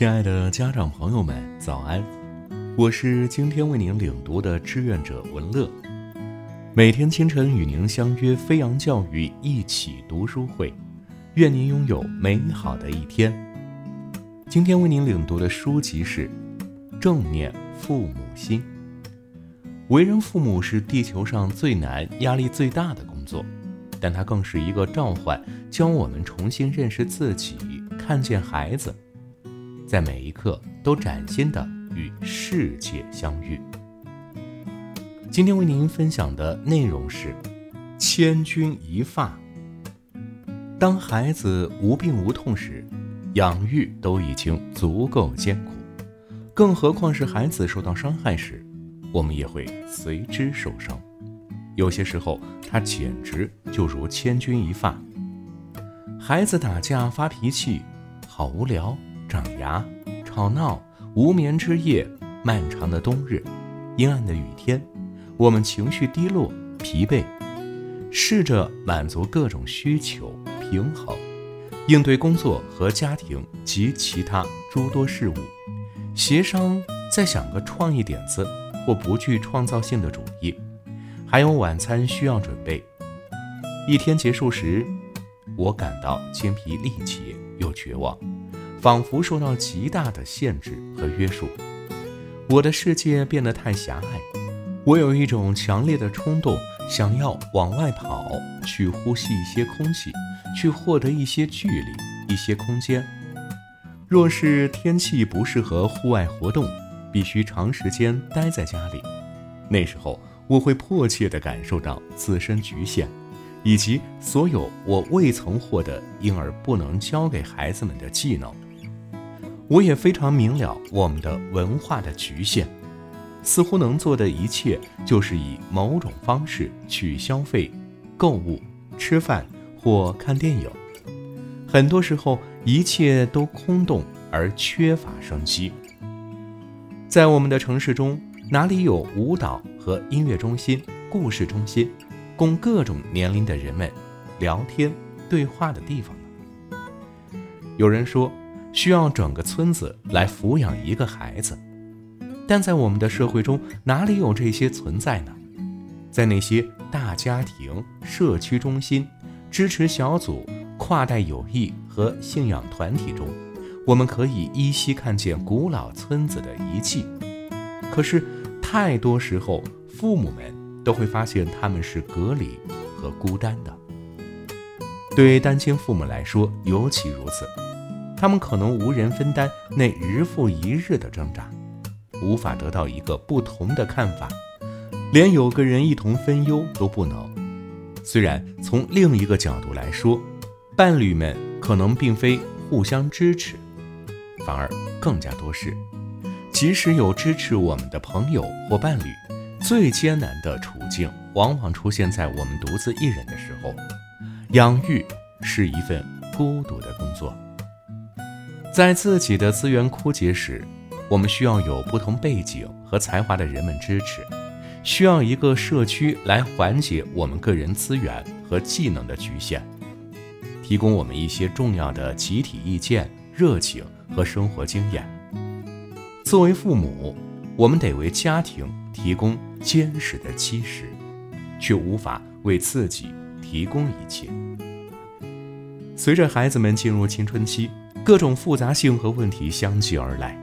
亲爱的家长朋友们，早安！我是今天为您领读的志愿者文乐，每天清晨与您相约飞扬教育一起读书会，愿您拥有美好的一天。今天为您领读的书籍是《正念父母心》。为人父母是地球上最难、压力最大的工作，但它更是一个召唤，教我们重新认识自己，看见孩子。在每一刻都崭新的与世界相遇。今天为您分享的内容是：千钧一发。当孩子无病无痛时，养育都已经足够艰苦，更何况是孩子受到伤害时，我们也会随之受伤。有些时候，它简直就如千钧一发。孩子打架发脾气，好无聊。长牙、吵闹、无眠之夜、漫长的冬日、阴暗的雨天，我们情绪低落、疲惫，试着满足各种需求、平衡，应对工作和家庭及其他诸多事物，协商，再想个创意点子或不具创造性的主意，还有晚餐需要准备。一天结束时，我感到精疲力竭又绝望。仿佛受到极大的限制和约束，我的世界变得太狭隘。我有一种强烈的冲动，想要往外跑，去呼吸一些空气，去获得一些距离、一些空间。若是天气不适合户外活动，必须长时间待在家里，那时候我会迫切地感受到自身局限，以及所有我未曾获得因而不能教给孩子们的技能。我也非常明了我们的文化的局限，似乎能做的一切就是以某种方式去消费、购物、吃饭或看电影。很多时候，一切都空洞而缺乏生机。在我们的城市中，哪里有舞蹈和音乐中心、故事中心，供各种年龄的人们聊天对话的地方呢？有人说。需要整个村子来抚养一个孩子，但在我们的社会中，哪里有这些存在呢？在那些大家庭、社区中心、支持小组、跨代友谊和信仰团体中，我们可以依稀看见古老村子的遗迹。可是，太多时候，父母们都会发现他们是隔离和孤单的。对单亲父母来说，尤其如此。他们可能无人分担那日复一日的挣扎，无法得到一个不同的看法，连有个人一同分忧都不能。虽然从另一个角度来说，伴侣们可能并非互相支持，反而更加多是，即使有支持我们的朋友或伴侣，最艰难的处境往往出现在我们独自一人的时候。养育是一份孤独的工作。在自己的资源枯竭时，我们需要有不同背景和才华的人们支持，需要一个社区来缓解我们个人资源和技能的局限，提供我们一些重要的集体意见、热情和生活经验。作为父母，我们得为家庭提供坚实的基石，却无法为自己提供一切。随着孩子们进入青春期，各种复杂性和问题相继而来，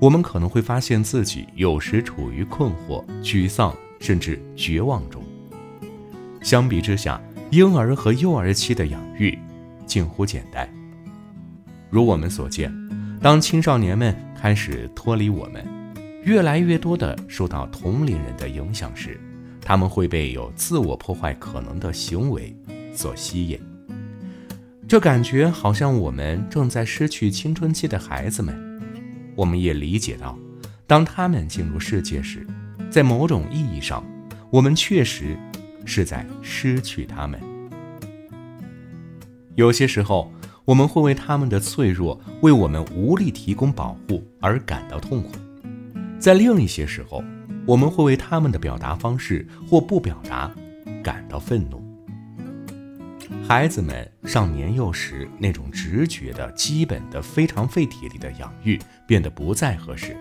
我们可能会发现自己有时处于困惑、沮丧甚至绝望中。相比之下，婴儿和幼儿期的养育近乎简单。如我们所见，当青少年们开始脱离我们，越来越多的受到同龄人的影响时，他们会被有自我破坏可能的行为所吸引。这感觉好像我们正在失去青春期的孩子们。我们也理解到，当他们进入世界时，在某种意义上，我们确实是在失去他们。有些时候，我们会为他们的脆弱、为我们无力提供保护而感到痛苦；在另一些时候，我们会为他们的表达方式或不表达感到愤怒。孩子们上年幼时那种直觉的、基本的、非常费体力的养育变得不再合适。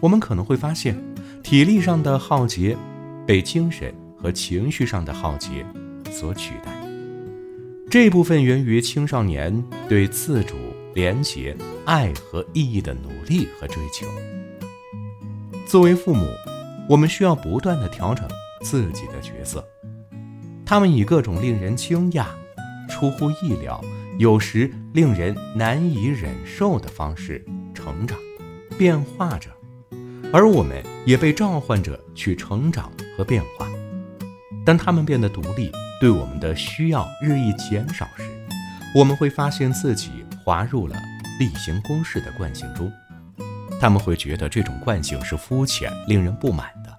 我们可能会发现，体力上的浩劫被精神和情绪上的浩劫所取代。这部分源于青少年对自主、廉洁、爱和意义的努力和追求。作为父母，我们需要不断的调整自己的角色。他们以各种令人惊讶、出乎意料、有时令人难以忍受的方式成长、变化着，而我们也被召唤着去成长和变化。当他们变得独立，对我们的需要日益减少时，我们会发现自己滑入了例行公事的惯性中。他们会觉得这种惯性是肤浅、令人不满的，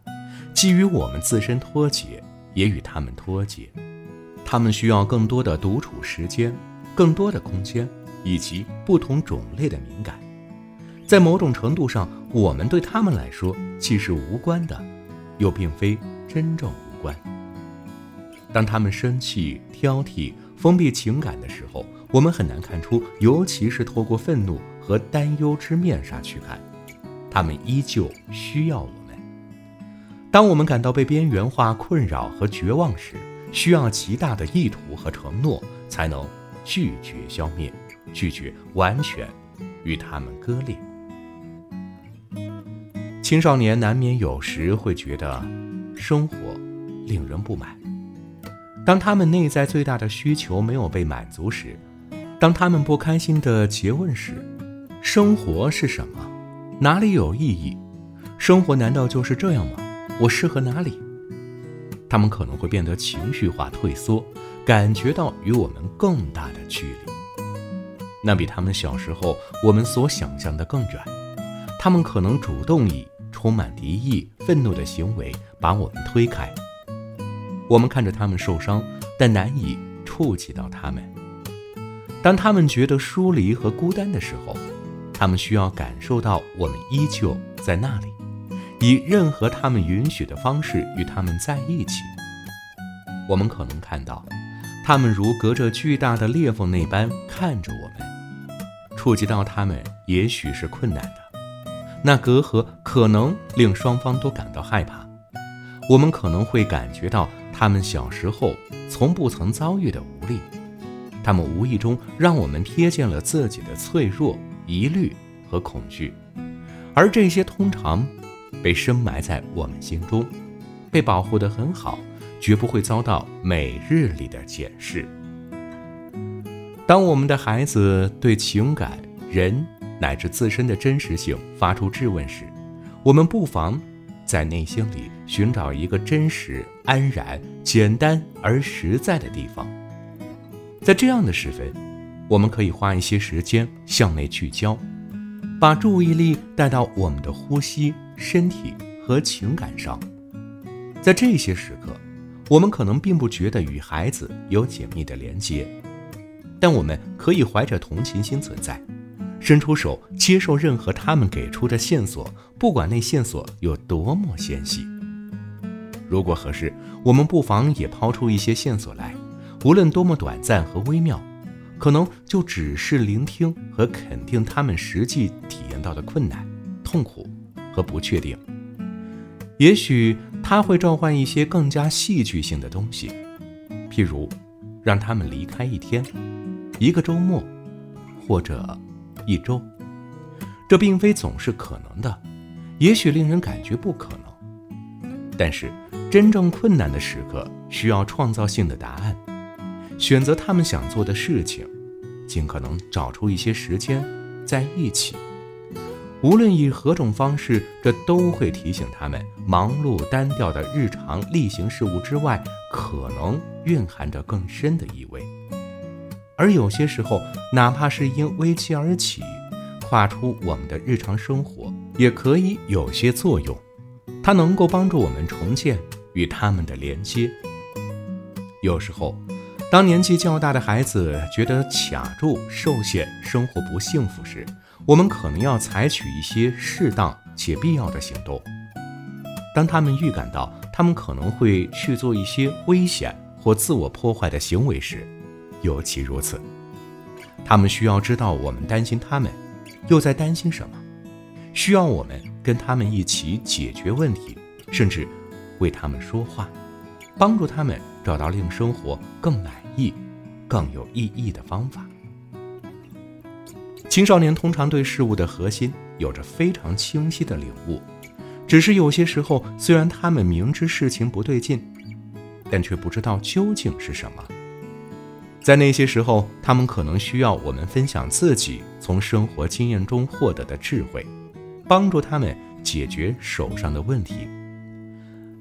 基于我们自身脱节。也与他们脱节，他们需要更多的独处时间，更多的空间，以及不同种类的敏感。在某种程度上，我们对他们来说既是无关的，又并非真正无关。当他们生气、挑剔、封闭情感的时候，我们很难看出，尤其是透过愤怒和担忧之面纱去看，他们依旧需要我。当我们感到被边缘化、困扰和绝望时，需要极大的意图和承诺，才能拒绝消灭，拒绝完全与他们割裂。青少年难免有时会觉得生活令人不满。当他们内在最大的需求没有被满足时，当他们不开心地诘问时：“生活是什么？哪里有意义？生活难道就是这样吗？”我适合哪里？他们可能会变得情绪化、退缩，感觉到与我们更大的距离。那比他们小时候我们所想象的更远。他们可能主动以充满敌意、愤怒的行为把我们推开。我们看着他们受伤，但难以触及到他们。当他们觉得疏离和孤单的时候，他们需要感受到我们依旧在那里。以任何他们允许的方式与他们在一起，我们可能看到，他们如隔着巨大的裂缝那般看着我们。触及到他们也许是困难的，那隔阂可能令双方都感到害怕。我们可能会感觉到他们小时候从不曾遭遇的无力，他们无意中让我们瞥见了自己的脆弱、疑虑和恐惧，而这些通常。被深埋在我们心中，被保护得很好，绝不会遭到每日里的检视。当我们的孩子对情感、人乃至自身的真实性发出质问时，我们不妨在内心里寻找一个真实、安然、简单而实在的地方。在这样的时分，我们可以花一些时间向内聚焦，把注意力带到我们的呼吸。身体和情感上，在这些时刻，我们可能并不觉得与孩子有紧密的连接，但我们可以怀着同情心存在，伸出手接受任何他们给出的线索，不管那线索有多么纤细。如果合适，我们不妨也抛出一些线索来，无论多么短暂和微妙，可能就只是聆听和肯定他们实际体验到的困难、痛苦。和不确定，也许他会召唤一些更加戏剧性的东西，譬如让他们离开一天、一个周末，或者一周。这并非总是可能的，也许令人感觉不可能。但是，真正困难的时刻需要创造性的答案。选择他们想做的事情，尽可能找出一些时间在一起。无论以何种方式，这都会提醒他们，忙碌单调的日常例行事务之外，可能蕴含着更深的意味。而有些时候，哪怕是因危机而起，跨出我们的日常生活，也可以有些作用。它能够帮助我们重建与他们的连接。有时候，当年纪较大的孩子觉得卡住、受限、生活不幸福时，我们可能要采取一些适当且必要的行动。当他们预感到他们可能会去做一些危险或自我破坏的行为时，尤其如此。他们需要知道我们担心他们，又在担心什么，需要我们跟他们一起解决问题，甚至为他们说话，帮助他们找到令生活更满意、更有意义的方法。青少年通常对事物的核心有着非常清晰的领悟，只是有些时候，虽然他们明知事情不对劲，但却不知道究竟是什么。在那些时候，他们可能需要我们分享自己从生活经验中获得的智慧，帮助他们解决手上的问题。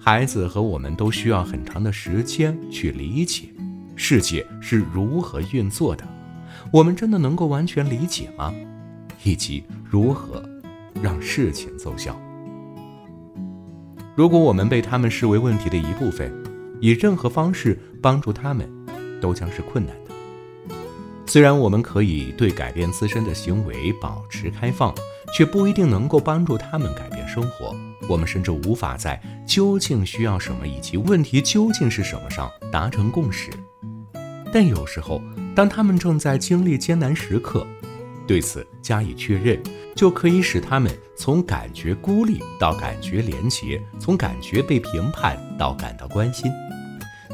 孩子和我们都需要很长的时间去理解世界是如何运作的。我们真的能够完全理解吗？以及如何让事情奏效？如果我们被他们视为问题的一部分，以任何方式帮助他们。都将是困难的。虽然我们可以对改变自身的行为保持开放，却不一定能够帮助他们改变生活。我们甚至无法在究竟需要什么以及问题究竟是什么上达成共识。但有时候，当他们正在经历艰难时刻，对此加以确认，就可以使他们从感觉孤立到感觉连结，从感觉被评判到感到关心。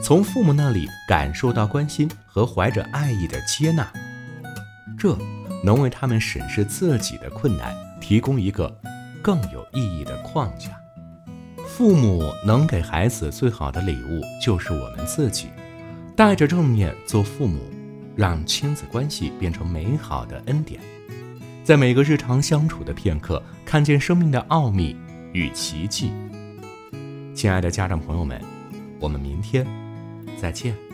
从父母那里感受到关心和怀着爱意的接纳，这能为他们审视自己的困难提供一个更有意义的框架。父母能给孩子最好的礼物就是我们自己，带着正面做父母，让亲子关系变成美好的恩典，在每个日常相处的片刻，看见生命的奥秘与奇迹。亲爱的家长朋友们，我们明天。再见。